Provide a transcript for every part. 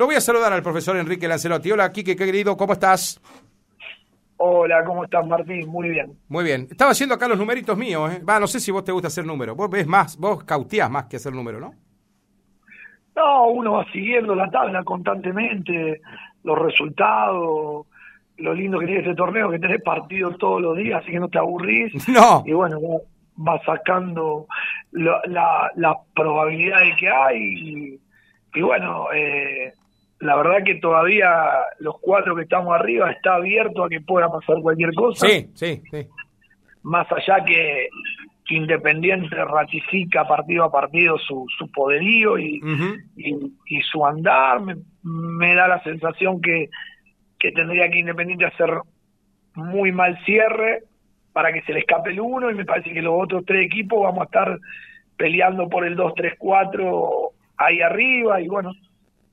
Lo voy a saludar al profesor Enrique Lancelotti. Hola, Quique, querido, ¿cómo estás? Hola, ¿cómo estás, Martín? Muy bien. Muy bien. Estaba haciendo acá los numeritos míos, ¿eh? Va, no sé si vos te gusta hacer números. Vos ves más, vos cauteás más que hacer números, ¿no? No, uno va siguiendo la tabla constantemente, los resultados, lo lindo que tiene este torneo, que tenés partidos todos los días, así que no te aburrís. No. Y bueno, va, va sacando la, la probabilidad de que hay. Y, y bueno, eh, la verdad que todavía los cuatro que estamos arriba está abierto a que pueda pasar cualquier cosa. Sí, sí, sí. más allá que, que Independiente ratifica partido a partido su, su poderío y, y su andar, me, me da la sensación que, que tendría que Independiente hacer muy mal cierre para que se le escape el uno y me parece que los otros tres equipos vamos a estar peleando por el 2-3-4 ahí arriba y bueno,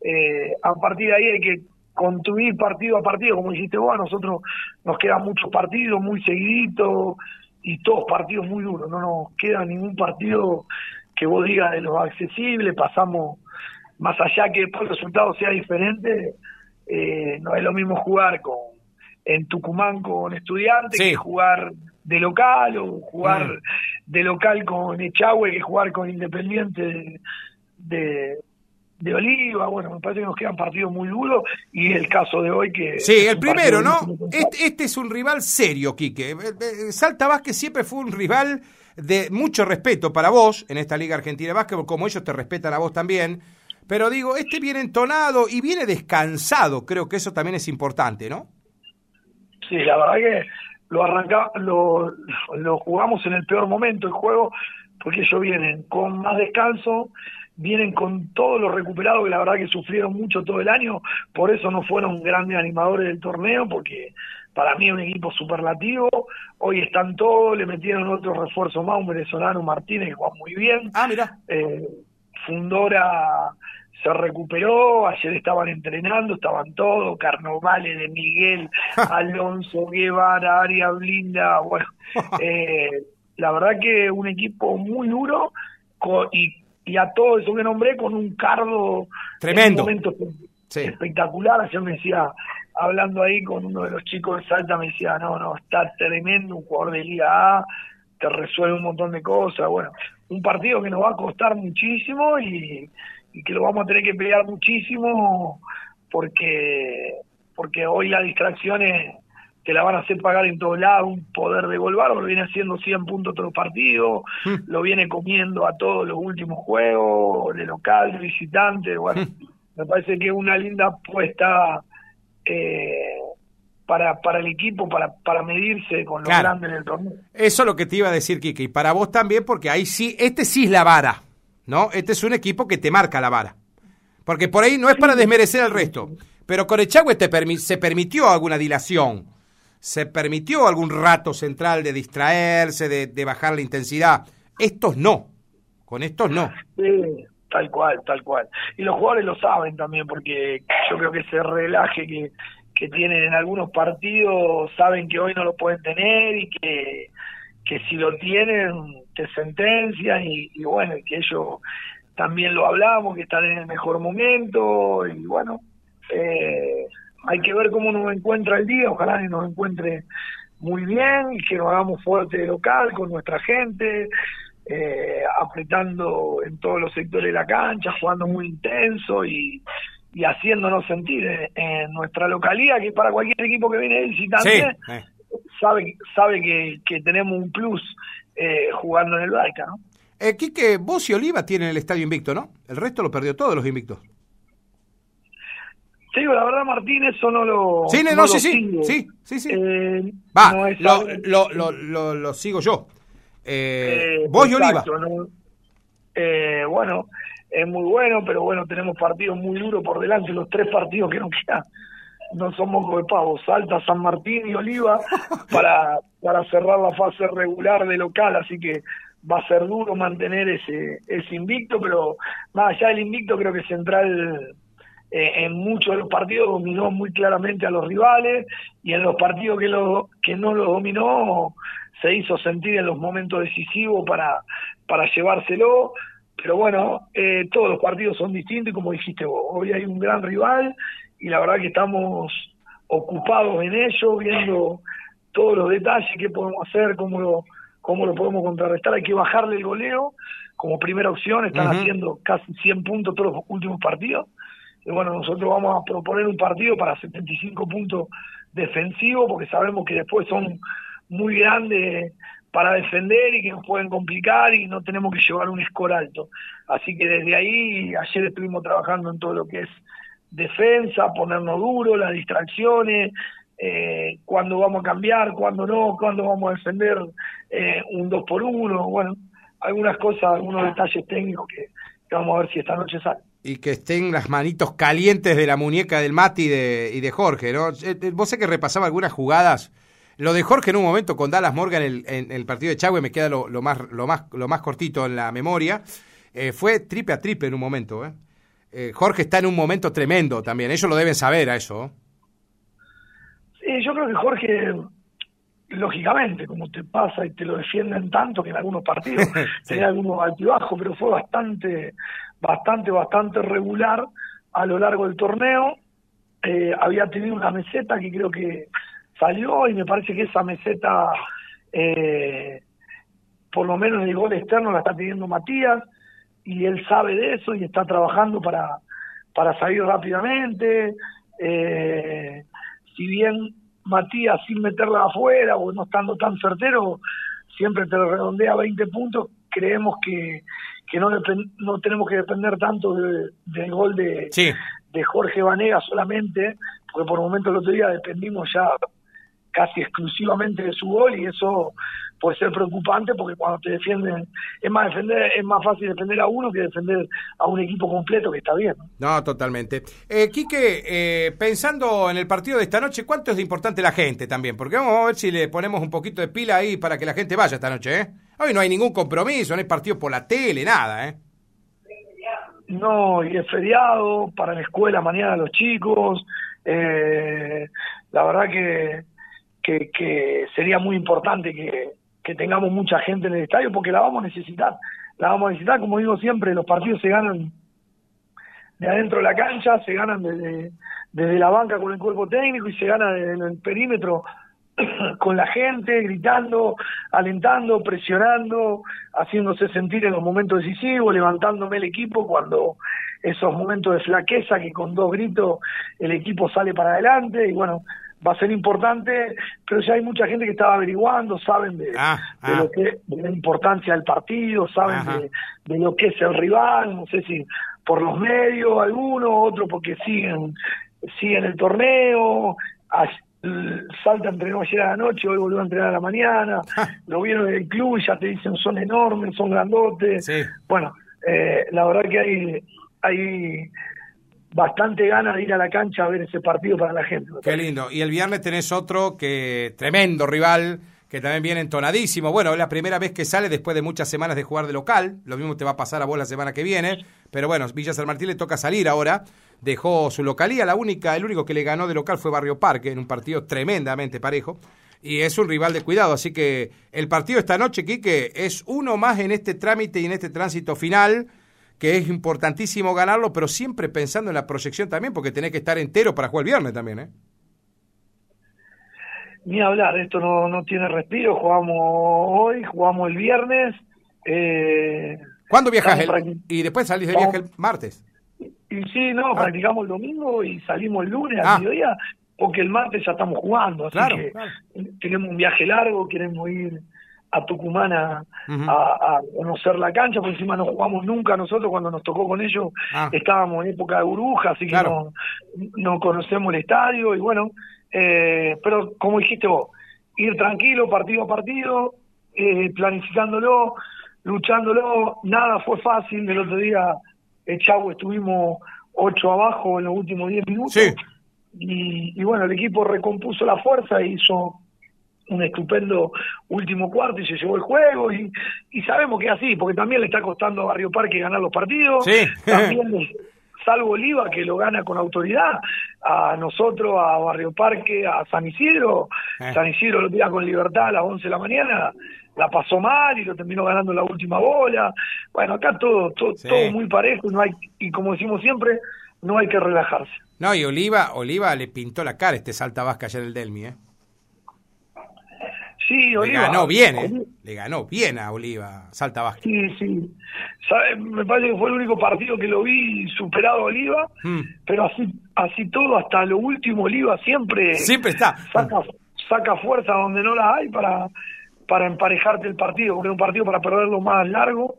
eh, a partir de ahí hay que construir partido a partido, como dijiste vos, a nosotros nos quedan muchos partidos muy seguiditos y todos partidos muy duros, no nos queda ningún partido que vos digas de los accesibles, pasamos más allá que después el resultado sea diferente, eh, no es lo mismo jugar con en Tucumán con estudiantes Sí. que jugar de local o jugar Mm. de local con Echagüe que jugar con Independiente de, de, de Oliva. Bueno, me parece que nos quedan partidos muy duros y el caso de hoy que... Sí, el primero, ¿no? Este, este es un rival serio, Quique. Eh, eh, Salta Vázquez siempre fue un rival de mucho respeto para vos en esta Liga Argentina de Básquetbol, como ellos te respetan a vos también. Pero digo, este viene entonado y viene descansado. Creo que eso también es importante, ¿no? Sí, la verdad que lo arranca, lo, lo jugamos en el peor momento el juego, porque ellos vienen con más descanso, vienen con todos los recuperados que la verdad que sufrieron mucho todo el año, por eso no fueron grandes animadores del torneo, porque para mí es un equipo superlativo, hoy están todos, le metieron otro refuerzo más, un venezolano Martínez que juega muy bien, Ah, mira. eh, Fundora se recuperó, ayer estaban entrenando, estaban todos, Carnovales de Miguel, Alonso Guevara, Aria Blinda, bueno, eh, la verdad que un equipo muy duro y, y a todo eso que nombré con un cardo Tremendo. en un momento Sí. espectacular, ayer me decía, hablando ahí con uno de los chicos de Salta, me decía, no, no, está tremendo, un jugador de Liga A, te resuelve un montón de cosas, bueno, un partido que nos va a costar muchísimo y, y que lo vamos a tener que pelear muchísimo porque porque hoy las distracciones te la van a hacer pagar en todos lados, un poder de gol bárbaro, lo viene haciendo 100 puntos todos los partidos, Mm. lo viene comiendo a todos los últimos juegos, de local, de visitante, bueno, me parece que es una linda apuesta eh, para, para el equipo, para, para medirse con los Claro. grandes en el torneo. Eso es lo que te iba a decir, Quique. Y para vos también, porque ahí sí, este sí es la vara, ¿no? Este es un equipo que te marca la vara. Porque por ahí no es para desmerecer al resto. Pero con Echagüe te permi- se permitió alguna dilación. Se permitió algún rato central de distraerse, de, bajar la intensidad. Estos no. Con estos no. Sí, tal cual, tal cual. Y los jugadores lo saben también, porque yo creo que ese relaje que, que tienen en algunos partidos, saben que hoy no lo pueden tener y que, que si lo tienen, te sentencian y, y bueno, que ellos también lo hablamos, que están en el mejor momento y bueno, eh, hay que ver cómo nos encuentra el día, ojalá que nos encuentre muy bien y que nos hagamos fuerte de local con nuestra gente, eh, apretando en todos los sectores de la cancha, jugando muy intenso y, y haciéndonos sentir en, en nuestra localidad, que para cualquier equipo que viene visitante, Sí. eh. sabe, sabe que, que tenemos un plus eh, jugando en el Barca, ¿no? Eh, Quique, vos y Oliva tienen el estadio invicto, ¿no? El resto lo perdió todos los invictos. Te digo, la verdad, Martín, eso no lo. Sí, no, no sí, sí, sí, sí, sí. Eh, Va, no lo, lo, lo, lo, sigo yo. Eh, Eh, vos y Oliva. Eh, bueno, es muy bueno, pero bueno, tenemos partidos muy duros por delante. Los tres partidos que nos quedan no son moco de pavo. Salta, San Martín y Oliva para, para cerrar la fase regular de local. Así que va a ser duro mantener ese, ese invicto, pero más allá del invicto, creo que Central. Eh, en muchos de los partidos dominó muy claramente a los rivales y en los partidos que, lo, que no los dominó se hizo sentir en los momentos decisivos para, para llevárselo. pero bueno, eh, todos los partidos son distintos y como dijiste vos, hoy hay un gran rival y la verdad que estamos ocupados en ello, viendo todos los detalles, qué podemos hacer, cómo lo, cómo lo podemos contrarrestar. Hay que bajarle el goleo como primera opción, están haciendo casi 100 puntos todos los últimos partidos. Y bueno, nosotros vamos a proponer un partido para 75 puntos defensivos porque sabemos que después son muy grandes para defender y que nos pueden complicar y no tenemos que llevar un score alto. Así que desde ahí, ayer estuvimos trabajando en todo lo que es defensa, ponernos duro, las distracciones, eh, cuándo vamos a cambiar, cuándo no, cuándo vamos a defender eh, un 2 por 1 bueno, algunas cosas, algunos detalles técnicos que, vamos a ver si esta noche sale. Y que estén las manitos calientes de la muñeca del Mati y de, y de Jorge, ¿no? Eh, vos sé que repasaba algunas jugadas lo de Jorge en un momento con Dallas Morgan en el, el partido de Chagüe me queda lo, más, lo, más, lo más cortito en la memoria. Eh, fue triple a triple en un momento. ¿eh? ¿eh? Jorge está en un momento tremendo también. Ellos lo deben saber a eso. Sí, yo creo que Jorge, lógicamente, como te pasa y te lo defienden tanto que en algunos partidos tenía algunos altibajos, pero fue bastante, bastante, bastante regular a lo largo del torneo. Eh, había tenido una meseta que creo que salió y me parece que esa meseta, eh, por lo menos el gol externo, la está pidiendo Matías y él sabe de eso y está trabajando para, para salir rápidamente. Eh, si bien Matías sin meterla afuera o no estando tan certero, siempre te redondea 20 puntos, creemos que, que no, no tenemos que depender tanto del gol de, de Jorge Vanega solamente, porque por momentos el otro día dependimos ya casi exclusivamente de su gol y eso puede ser preocupante porque cuando te defienden es más defender es más fácil defender a uno que defender a un equipo completo que está bien. No, totalmente. Eh, Quique, eh, pensando en el partido de esta noche, ¿cuánto es importante la gente también? Porque vamos a ver si le ponemos un poquito de pila ahí para que la gente vaya esta noche, ¿eh? Hoy no hay ningún compromiso, no hay partido por la tele, nada, ¿eh? No, y es feriado para la escuela mañana los chicos. Eh, la verdad que que, sería muy importante que, tengamos mucha gente en el estadio porque la vamos a necesitar. La vamos a necesitar, como digo siempre, los partidos se ganan de adentro de la cancha, se ganan desde, desde la banca con el cuerpo técnico y se gana desde el perímetro con la gente, gritando, alentando, presionando, haciéndose sentir en los momentos decisivos, levantándome el equipo cuando esos momentos de flaqueza que con dos gritos el equipo sale para adelante y bueno, va a ser importante, pero ya hay mucha gente que estaba averiguando, saben de, ah, de ah. lo que de la importancia del partido, saben de, lo que es el rival, no sé si por los medios algunos, otros porque siguen siguen el torneo, Salta entrenó ayer a la noche, hoy volvió a entrenar a la mañana, ah. lo vieron en el club y ya te dicen son enormes, son grandotes. Bueno, eh, la verdad que hay, hay bastante ganas de ir a la cancha a ver ese partido para la gente. Qué lindo. Y el viernes tenés otro que tremendo rival que también viene entonadísimo. Bueno, es la primera vez que sale después de muchas semanas de jugar de local. Lo mismo te va a pasar a vos la semana que viene. Pero bueno, Villa San Martín le toca salir ahora. Dejó su localía. La única, el único que le ganó de local fue Barrio Parque, en un partido tremendamente parejo. Y es un rival de cuidado. Así que el partido esta noche, Quique, es uno más en este trámite y en este tránsito final que es importantísimo ganarlo, pero siempre pensando en la proyección también, porque tenés que estar entero para jugar el viernes también, ¿eh? Ni hablar, esto no, no tiene respiro, jugamos hoy, jugamos el viernes. Eh, ¿Cuándo viajas? y después salís de viaje el martes. Y, sí, no, ah. practicamos el domingo y salimos el lunes ah. mediodía, porque el martes ya estamos jugando, así que tenemos un viaje largo, queremos ir a Tucumán a, conocer la cancha, por encima no jugamos nunca nosotros cuando nos tocó con ellos, ah. estábamos en época de burbuja, así que no, no, conocemos el estadio y bueno, eh, pero como dijiste vos, ir tranquilo, partido a partido, eh, planificándolo, luchándolo, nada fue fácil, el otro día el Chavo estuvimos ocho abajo en los últimos diez minutos. Y, y bueno, el equipo recompuso la fuerza e hizo un estupendo último cuarto y se llevó el juego. Y, y sabemos que es así, porque también le está costando a Barrio Parque ganar los partidos, también salvo Oliva que lo gana con autoridad, a nosotros, a Barrio Parque, a San Isidro, eh. San Isidro lo tira con libertad a las 11 de la mañana, la pasó mal y lo terminó ganando en la última bola. Bueno, acá todo, todo, todo muy parejo y, no hay, y como decimos siempre, no hay que relajarse. No, y Oliva, Oliva le pintó la cara este Salta Vasca ayer el Delmi, ¿eh? Sí, Oliva. Le ganó bien, ¿eh? Le ganó bien a Oliva, Salta Vasca. Sí, sí. Me parece que fue el único partido que lo vi superado a Oliva, mm. pero así así todo, hasta lo último, Oliva siempre... Siempre está. Saca, saca fuerza donde no la hay para, para emparejarte el partido, porque es un partido para perderlo más largo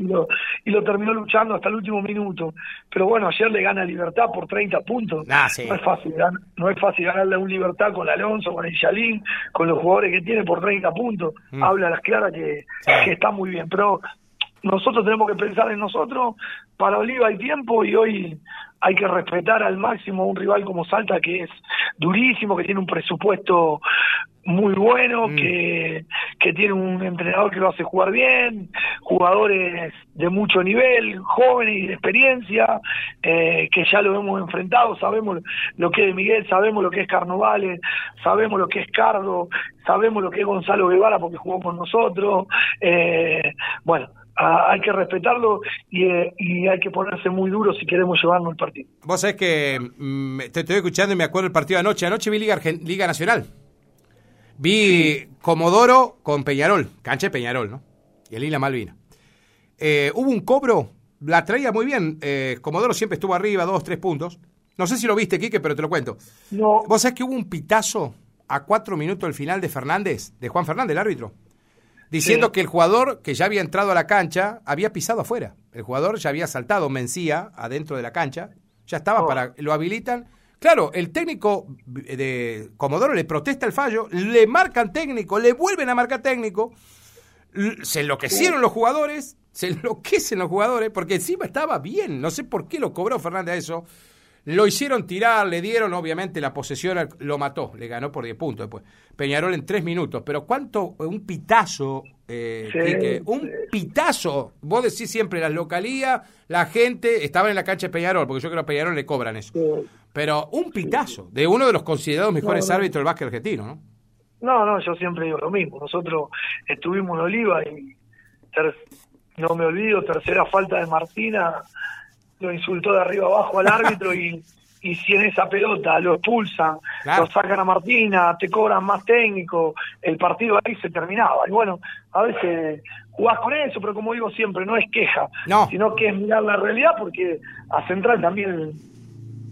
y lo, y lo terminó luchando hasta el último minuto. Pero bueno, ayer le gana Libertad por 30 puntos. Ah, no es fácil no es fácil ganarle a un Libertad con Alonso, con el Yalín, con los jugadores que tiene por 30 puntos. Mm. Habla a las claras que, que está muy bien. Pero nosotros tenemos que pensar en nosotros, para Oliva hay tiempo y hoy hay que respetar al máximo a un rival como Salta que es durísimo, que tiene un presupuesto muy bueno, mm. que, que tiene un entrenador que lo hace jugar bien, jugadores de mucho nivel, jóvenes y de experiencia, eh, que ya lo hemos enfrentado, sabemos lo que es Miguel, sabemos lo que es Carnovales, sabemos lo que es Cardo, sabemos lo que es Gonzalo Guevara porque jugó con nosotros, eh, bueno, hay que respetarlo eh, y, hay que ponerse muy duro si queremos llevarnos el partido. Vos sabés que mm, te estoy escuchando y me acuerdo el partido de anoche. Anoche vi Liga, Liga Nacional. Vi Comodoro con Peñarol, cancha de Peñarol, ¿no? Y el Isla Malvina. Eh, hubo un cobro, la traía muy bien. Eh, Comodoro siempre estuvo arriba, dos, tres puntos. No sé si lo viste, Quique, pero te lo cuento. No. ¿Vos sabés que hubo un pitazo a cuatro minutos del final de Fernández, de Juan Fernández, el árbitro? Diciendo que el jugador que ya había entrado a la cancha había pisado afuera. El jugador ya había saltado Mencía adentro de la cancha, ya estaba oh. para, lo habilitan. Claro, el técnico de Comodoro le protesta el fallo, le marcan técnico, le vuelven a marcar técnico, se enloquecieron los jugadores, se enloquecen los jugadores, porque encima estaba bien, no sé por qué lo cobró Fernández a eso. Lo hicieron tirar, le dieron, obviamente, la posesión, lo mató, le ganó por 10 puntos después. Peñarol en 3 minutos, pero ¿cuánto? Un pitazo, eh, un pitazo. Vos decís siempre, la localía, la gente, estaba en la cancha de Peñarol, porque yo creo que a Peñarol le cobran eso. Pero un pitazo de uno de los considerados mejores árbitros del básquet argentino, ¿no? No, no, yo siempre digo lo mismo. Nosotros estuvimos en Oliva y no me olvido, tercera falta de Martina lo insultó de arriba abajo al árbitro y, y si en esa pelota lo expulsan, lo sacan a Martina, te cobran más técnico, el partido ahí se terminaba. Y bueno, a veces jugás con eso, pero como digo siempre, no es queja, sino que es mirar la realidad porque a Central también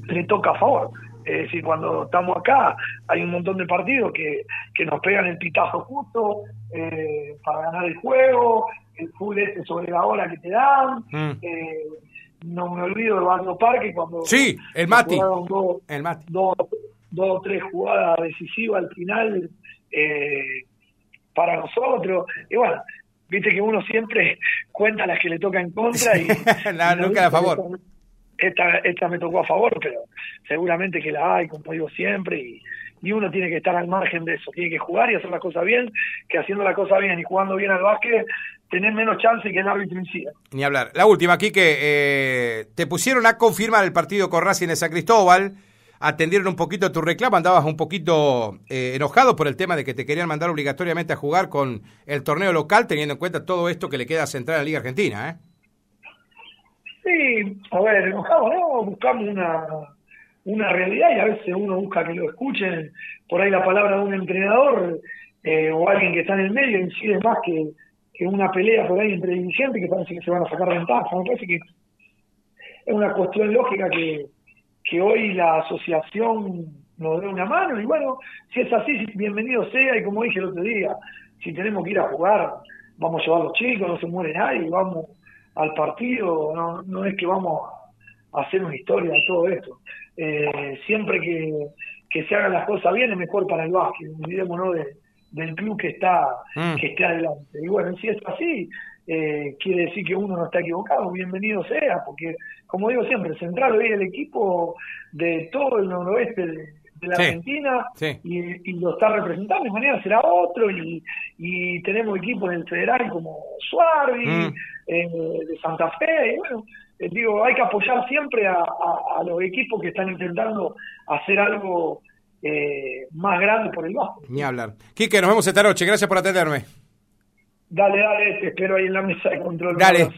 le toca a favor. Es decir, cuando estamos acá hay un montón de partidos que, que nos pegan el pitazo justo eh, para ganar el juego, el full ese sobre la hora que te dan. Mm. Eh, no me olvido de Barrio Parque cuando sí el Mati. dos, el Mati. dos, o tres jugadas decisivas al final eh, para nosotros. Y bueno viste que uno siempre cuenta las que le toca en contra y, nunca a favor. esta, esta me tocó a favor pero seguramente que la hay como digo siempre y, y uno tiene que estar al margen de eso, tiene que jugar y hacer las cosas bien, que haciendo la cosa bien y jugando bien al básquet, tener menos chance que el árbitro en sí. Ni hablar. La última, aquí que eh, te pusieron a confirmar el partido con Racing de San Cristóbal, atendieron un poquito tu reclamo, andabas un poquito eh, enojado por el tema de que te querían mandar obligatoriamente a jugar con el torneo local, teniendo en cuenta todo esto que le queda central a la Liga Argentina, ¿eh? Sí, a ver, enojado, ¿no? Buscamos una una realidad y a veces uno busca que lo escuchen, por ahí la palabra de un entrenador eh, o alguien que está en el medio incide más que, que una pelea por ahí entre dirigentes que parece que se van a sacar ventaja. Me parece que es una cuestión lógica que, hoy la asociación nos dé una mano. Y bueno, si es así, bienvenido sea. Y como dije el otro día, si tenemos que ir a jugar, vamos a llevar los chicos, no se muere nadie, vamos al partido, no, no es que vamos a hacer una historia de todo esto. Eh, siempre que, que, se hagan las cosas bien es mejor para el básquet, olvidémonos de, del club que está, mm. que esté adelante. Y bueno, si es así, eh, quiere decir que uno no está equivocado, bienvenido sea, porque como digo siempre, Central hoy es el equipo de todo el noroeste de, la Argentina Y, lo está representando, de manera será otro, y, y tenemos equipos en el federal como Suárez, mm. eh, de Santa Fe, y bueno, eh, digo, hay que apoyar siempre a, los equipos que están intentando hacer algo eh, más grande por el bajo. Ni hablar. Quique, nos vemos esta noche. Gracias por atenderme. Dale, dale, te espero ahí en la mesa de control. Dale,